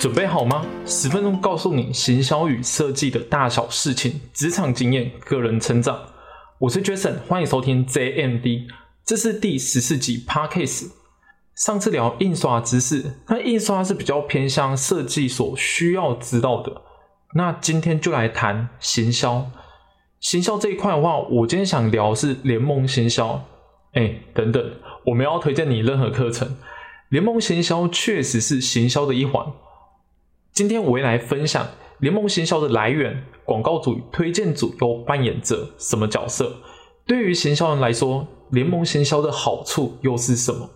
准备好吗？十分钟告诉你行销与设计的大小事情，职场经验、个人成长。我是 Jason，欢迎收听 JMD，这是第十四集 Podcast。上次聊印刷知识，那印刷是比较偏向设计所需要知道的。那今天就来谈行销。行销这一块的话，我今天想聊是联盟行销。哎，等等，我没有推荐你任何课程。联盟行销确实是行销的一环。今天我会来分享联盟行销的来源，广告组与推荐组又扮演着什么角色？对于行销人来说，联盟行销的好处又是什么？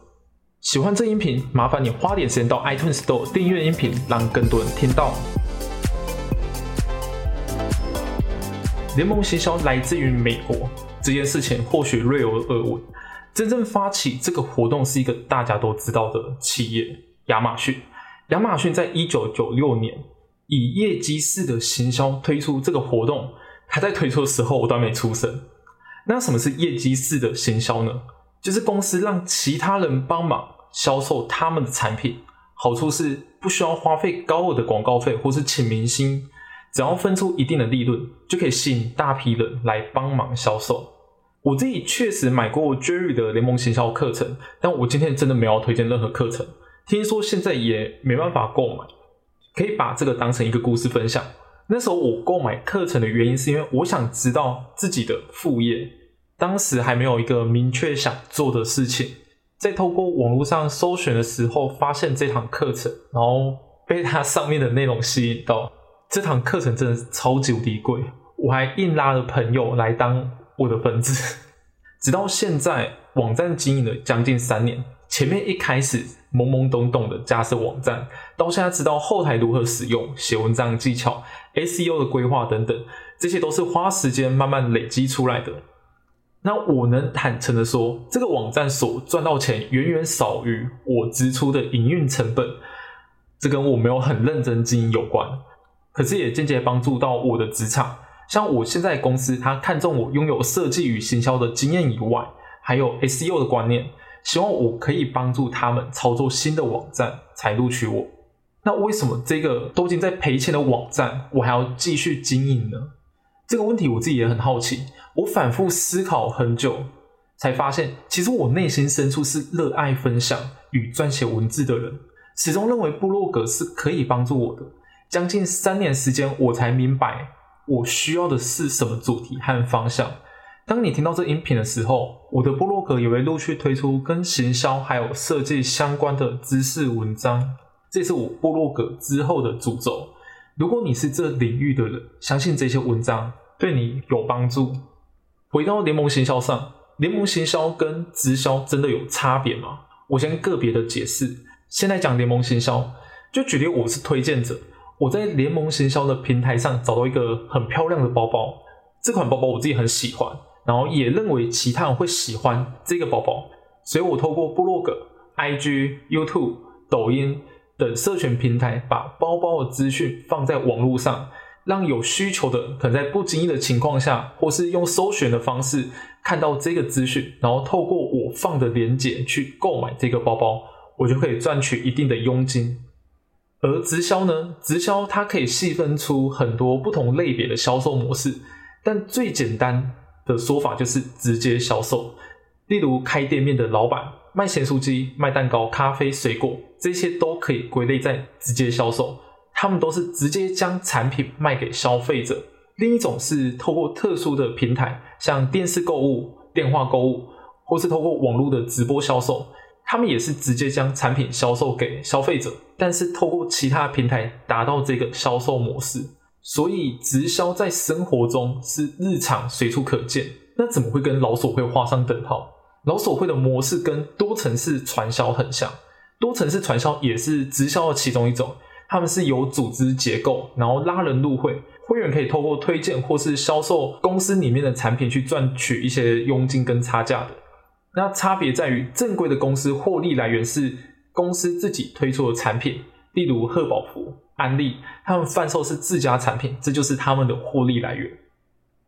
喜欢这音频，麻烦你花点时间到 iTunes Store 订阅音频，让更多人听到。联盟行销来自于美国，这件事情或许略有耳闻。真正发起这个活动是一个大家都知道的企业——亚马逊。亚马逊在一九九六年以业绩式的行销推出这个活动，它在推出的时候我都没出生。那什么是业绩式的行销呢？就是公司让其他人帮忙销售他们的产品，好处是不需要花费高额的广告费或是请明星，只要分出一定的利润，就可以吸引大批人来帮忙销售。我自己确实买过 Jerry 的联盟行销课程，但我今天真的没有推荐任何课程。听说现在也没办法购买，可以把这个当成一个故事分享。那时候我购买课程的原因是因为我想知道自己的副业，当时还没有一个明确想做的事情，在透过网络上搜寻的时候，发现这堂课程，然后被它上面的内容吸引到。这堂课程真的是超级无敌贵，我还硬拉了朋友来当我的粉丝，直到现在网站经营了将近三年。前面一开始懵懵懂懂的架设网站，到现在知道后台如何使用、写文章技巧、SEO 的规划等等，这些都是花时间慢慢累积出来的。那我能坦诚的说，这个网站所赚到钱远远少于我支出的营运成本，这跟我没有很认真经营有关。可是也间接帮助到我的职场，像我现在公司，他看中我拥有设计与行销的经验以外，还有 SEO 的观念。希望我可以帮助他们操作新的网站才录取我。那为什么这个都已经在赔钱的网站，我还要继续经营呢？这个问题我自己也很好奇。我反复思考很久，才发现其实我内心深处是热爱分享与撰写文字的人，始终认为部落格是可以帮助我的。将近三年时间，我才明白我需要的是什么主题和方向。当你听到这音频的时候，我的部落格也会陆续推出跟行销还有设计相关的知识文章，这是我部落格之后的主轴。如果你是这领域的人，相信这些文章对你有帮助。回到联盟行销上，联盟行销跟直销真的有差别吗？我先个别的解释。现在讲联盟行销，就举例我是推荐者，我在联盟行销的平台上找到一个很漂亮的包包，这款包包我自己很喜欢。然后也认为其他人会喜欢这个包包，所以我透过部落格、IG、YouTube、抖音等社群平台，把包包的资讯放在网络上，让有需求的可能在不经意的情况下，或是用搜寻的方式看到这个资讯，然后透过我放的链接去购买这个包包，我就可以赚取一定的佣金。而直销呢，直销它可以细分出很多不同类别的销售模式，但最简单。的说法就是直接销售，例如开店面的老板卖咸酥鸡、卖蛋糕、咖啡、水果，这些都可以归类在直接销售。他们都是直接将产品卖给消费者。另一种是透过特殊的平台，像电视购物、电话购物，或是透过网络的直播销售，他们也是直接将产品销售给消费者，但是透过其他平台达到这个销售模式。所以直销在生活中是日常随处可见，那怎么会跟老手会画上等号？老手会的模式跟多层次传销很像，多层次传销也是直销的其中一种。他们是有组织结构，然后拉人入会，会员可以透过推荐或是销售公司里面的产品去赚取一些佣金跟差价的。那差别在于，正规的公司获利来源是公司自己推出的产品，例如贺宝福。安利他们贩售是自家产品，这就是他们的获利来源。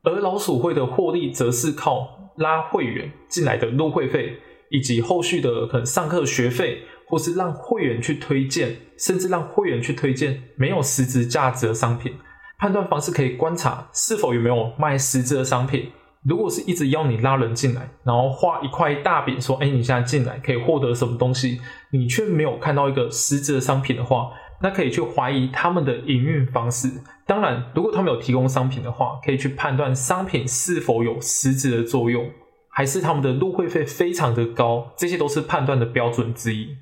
而老鼠会的获利则是靠拉会员进来的入会费，以及后续的可能上课学费或是让会员去推荐，甚至让会员去推荐没有实质价值的商品。判断方式可以观察是否有没有卖实质的商品。如果是一直要你拉人进来，然后画一块大饼说：“哎，你现在进来可以获得什么东西？”你却没有看到一个实质的商品的话，那可以去怀疑他们的营运方式。当然，如果他们有提供商品的话，可以去判断商品是否有实质的作用，还是他们的入会费非常的高，这些都是判断的标准之一。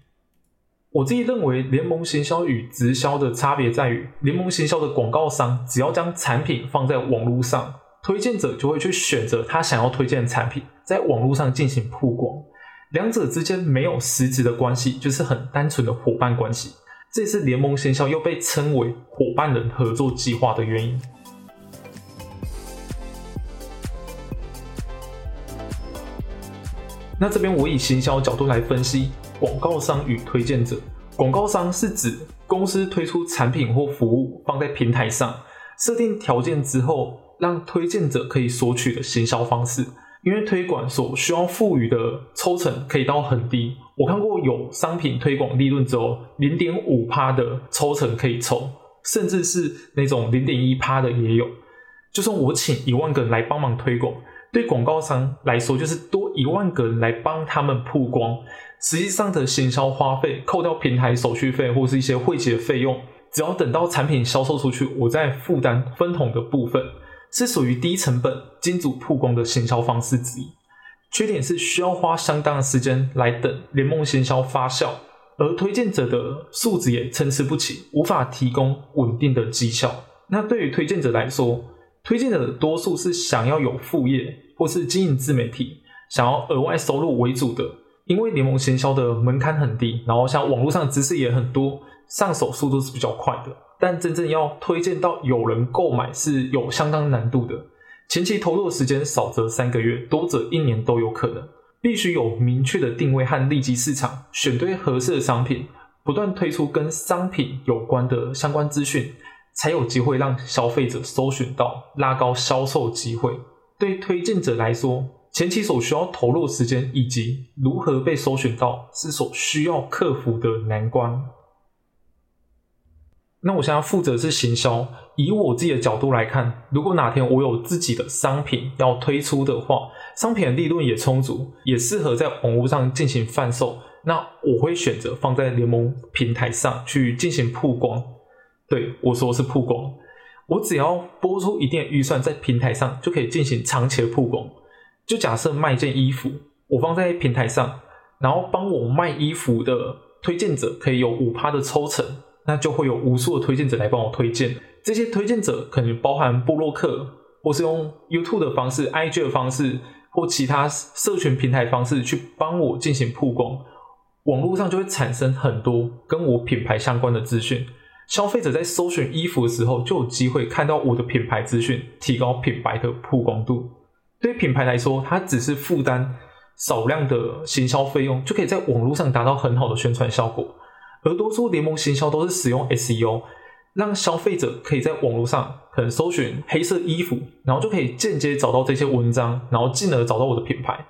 我自己认为，联盟行销与直销的差别在于，联盟行销的广告商只要将产品放在网络上。推荐者就会去选择他想要推荐的产品，在网络上进行曝光，两者之间没有实质的关系，就是很单纯的伙伴关系。这也是联盟行销又被称为伙伴人合作计划的原因。那这边我以行销角度来分析广告商与推荐者。广告商是指公司推出产品或服务放在平台上，设定条件之后。让推荐者可以索取的行销方式，因为推广所需要赋予的抽成可以到很低。我看过有商品推广利润只有零点五趴的抽成可以抽，甚至是那种零点一趴的也有。就算我请一万个人来帮忙推广，对广告商来说就是多一万个人来帮他们曝光。实际上的行销花费，扣掉平台手续费或是一些汇集的费用，只要等到产品销售出去，我再负担分红的部分。是属于低成本、精准曝光的行销方式之一。缺点是需要花相当的时间来等联盟行销发酵，而推荐者的素质也参差不齐，无法提供稳定的绩效。那对于推荐者来说，推荐者的多数是想要有副业或是经营自媒体，想要额外收入为主的。因为联盟行销的门槛很低，然后像网络上的知识也很多，上手速度是比较快的。但真正要推荐到有人购买是有相当难度的，前期投入的时间少则三个月，多则一年都有可能。必须有明确的定位和利基市场，选对合适的商品，不断推出跟商品有关的相关资讯，才有机会让消费者搜寻到，拉高销售机会。对推荐者来说，前期所需要投入的时间以及如何被搜寻到，是所需要克服的难关。那我现在负责是行销，以我自己的角度来看，如果哪天我有自己的商品要推出的话，商品的利润也充足，也适合在网络上进行贩售，那我会选择放在联盟平台上去进行曝光。对我说是曝光，我只要拨出一定的预算在平台上就可以进行长期的曝光。就假设卖一件衣服，我放在平台上，然后帮我卖衣服的推荐者可以有五趴的抽成。那就会有无数的推荐者来帮我推荐，这些推荐者可能包含布洛克，或是用 YouTube 的方式、IG 的方式，或其他社群平台方式去帮我进行曝光。网络上就会产生很多跟我品牌相关的资讯，消费者在搜寻衣服的时候就有机会看到我的品牌资讯，提高品牌的曝光度。对品牌来说，它只是负担少量的行销费用，就可以在网络上达到很好的宣传效果。而多数联盟行销都是使用 SEO，让消费者可以在网络上可能搜寻黑色衣服，然后就可以间接找到这些文章，然后进而找到我的品牌。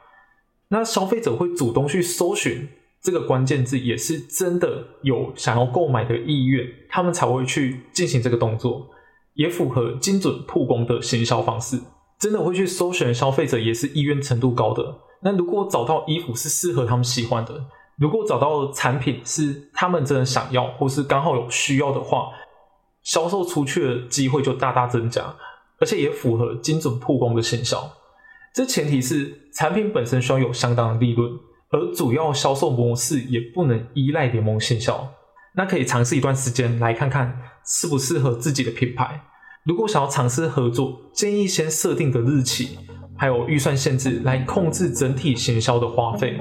那消费者会主动去搜寻这个关键字，也是真的有想要购买的意愿，他们才会去进行这个动作，也符合精准曝光的行销方式。真的会去搜寻消费者也是意愿程度高的。那如果找到衣服是适合他们喜欢的。如果找到产品是他们真的想要，或是刚好有需要的话，销售出去的机会就大大增加，而且也符合精准曝光的现象。这前提是产品本身需要有相当的利润，而主要销售模式也不能依赖联盟现销。那可以尝试一段时间来看看适不适合自己的品牌。如果想要尝试合作，建议先设定个日期，还有预算限制来控制整体行销的花费。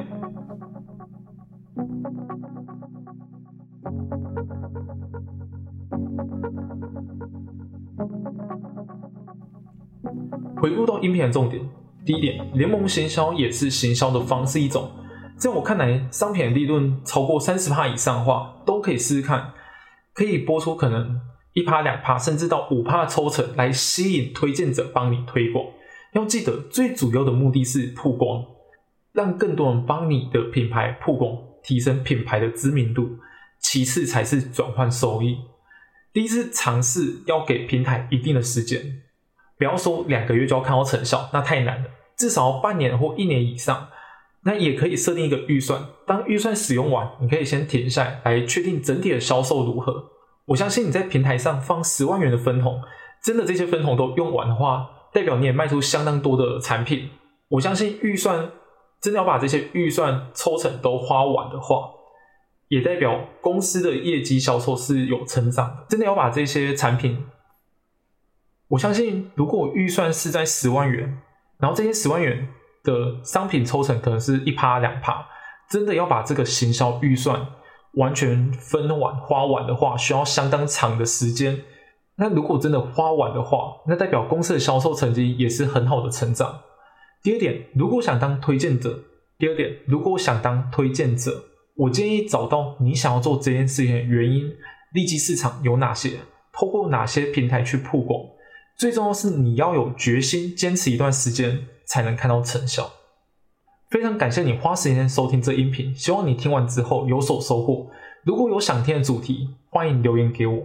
回顾到音频的重点，第一点，联盟行销也是行销的方式一种。在我看来，商品的利润超过三十趴以上的话，都可以试试看，可以播出可能一趴、两趴，甚至到五趴的抽成来吸引推荐者帮你推广。要记得，最主要的目的是曝光，让更多人帮你的品牌曝光。提升品牌的知名度，其次才是转换收益。第一次尝试要给平台一定的时间，不要说两个月就要看到成效，那太难了，至少要半年或一年以上。那也可以设定一个预算，当预算使用完，你可以先停下来，来确定整体的销售如何。我相信你在平台上放十万元的分红，真的这些分红都用完的话，代表你也卖出相当多的产品。我相信预算真的要把这些预算抽成都花完的话，也代表公司的业绩销售是有成长的。真的要把这些产品，我相信如果预算是在十万元，然后这些十万元。的商品抽成可能是一趴两趴，真的要把这个行销预算完全分完花完的话，需要相当长的时间。那如果真的花完的话，那代表公司的销售成绩也是很好的成长。第二点，如果想当推荐者，第二点，如果想当推荐者，我建议找到你想要做这件事情的原因，利基市场有哪些，透过哪些平台去曝光。最重要是你要有决心，坚持一段时间。才能看到成效。非常感谢你花时间收听这音频，希望你听完之后有所收获。如果有想听的主题，欢迎留言给我，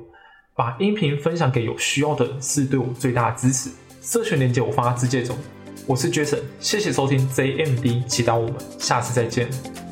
把音频分享给有需要的人，是对我最大的支持。社群连接我发字界中。我是 Jason，谢谢收听 JMD，期待我们下次再见。